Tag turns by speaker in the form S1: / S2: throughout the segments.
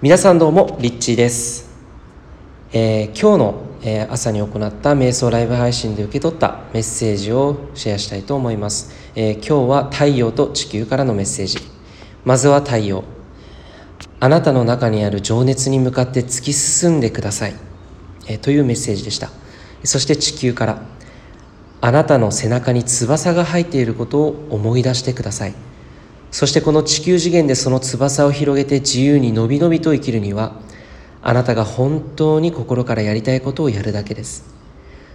S1: 皆さんどうもリッチーです、えー、今日の、えー、朝に行った瞑想ライブ配信で受け取ったメッセージをシェアしたいと思います、えー、今日は太陽と地球からのメッセージ。まずは太陽。あなたの中にある情熱に向かって突き進んでください、えというメッセージでした。そして地球から。あなたの背中に翼が生えていることを思い出してください。そしてこの地球次元でその翼を広げて自由にのびのびと生きるにはあなたが本当に心からやりたいことをやるだけです。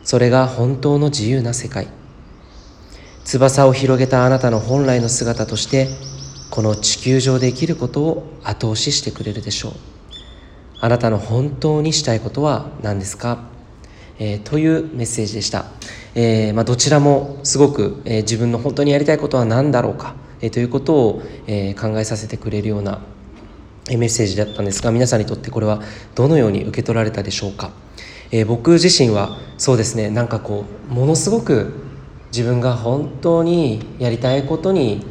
S1: それが本当の自由な世界。翼を広げたあなたの本来の姿としてこの地球上で生きることを後押ししてくれるでしょう。あなたの本当にしたいことは何ですか、えー、というメッセージでした、えー、まあ、どちらもすごく、えー、自分の本当にやりたいことは何だろうか。えということを、え考えさせてくれるようなメッセージだったんですが皆さんにとってこれはどのように受け取られたでしょうか、え僕自身はそうですねなんかこうものすごく自分が本当にやりたいことに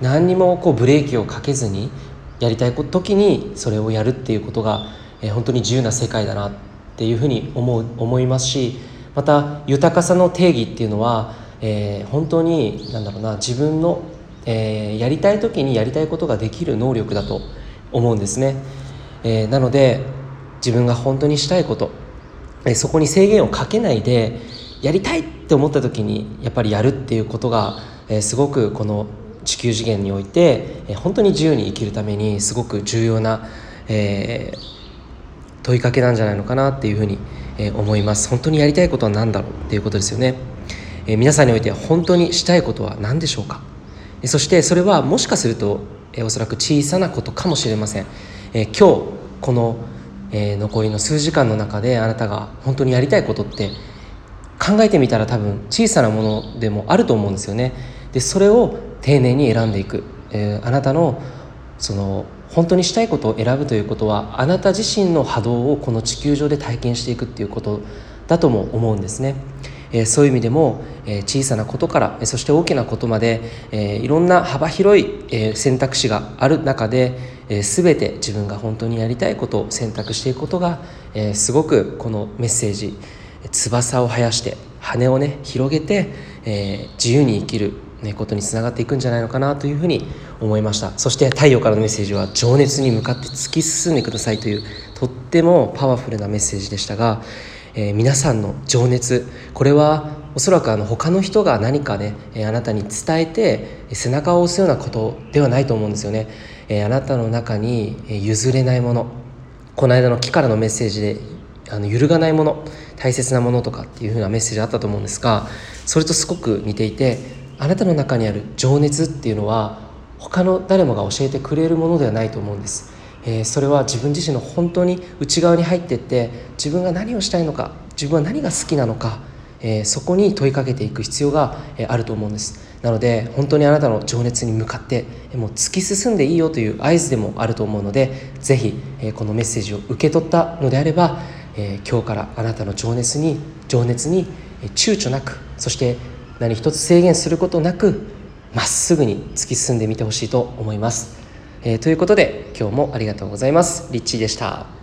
S1: 何にもこうブレーキをかけずにやりたい時にそれをやるっていうことが、え本当に自由な世界だなっていうふうに思う思いますしまた豊かさの定義っていうのは、えー、本当に何だろうな自分のえー、やりたい時にやりたいことができる能力だと思うんですね、えー、なので自分が本当にしたいこと、えー、そこに制限をかけないでやりたいって思った時にやっぱりやるっていうことが、えすごくこの地球次元において、え本当に自由に生きるためにすごく重要な、え問いかけなんじゃないのかなっていうふうに、え思います。本当にやりたいことは何だろうっていうことですよね、え皆さんにおいて本当にしたいことは何でしょうか？そしてそれはもしかすると、えおそらく小さなことかもしれません、今日この、残りの数時間の中であなたが本当にやりたいことって考えてみたら多分小さなものでもあると思うんですよね。でそれを丁寧に選んでいく、えあなたのその本当にしたいことを選ぶということはあなた自身の波動をこの地球上で体験していくっていうことだとも思うんですね。えそういう意味でも、小さなことからそして大きなことまで、いろんな幅広い、選択肢がある中で、全て自分が本当にやりたいことを選択していくことが、すごくこのメッセージ翼を生やして羽をね広げて、自由に生きるね、ことにつながっていくんじゃないのかなというふうに思いました。そして太陽からのメッセージは情熱に向かって突き進んでくださいというとってもパワフルなメッセージでしたが、え、皆さんの情熱これはおそらくあの他の人が何かね、えあなたに伝えて背中を押すようなことではないと思うんですよね、え、あなたの中に譲れないものこの間の木からのメッセージであの揺るがないもの大切なものとかっていう風なメッセージあったと思うんですがそれとすごく似ていてあなたの中にある情熱っていうのは他の誰もが教えてくれるものではないと思うんです。えー、それは自分自身の本当に内側に入っていって自分が何をしたいのか自分は何が好きなのか、えー、そこに問いかけていく必要が、えー、あると思うんですなので本当にあなたの情熱に向かって、もう突き進んでいいよという合図でもあると思うので是非、えこのメッセージを受け取ったのであれば、え今日からあなたの情熱に情熱に躊躇なくそして何一つ制限することなくまっすぐに突き進んでみてほしいと思います。え、ということで今日もありがとうございます。リッチーでした。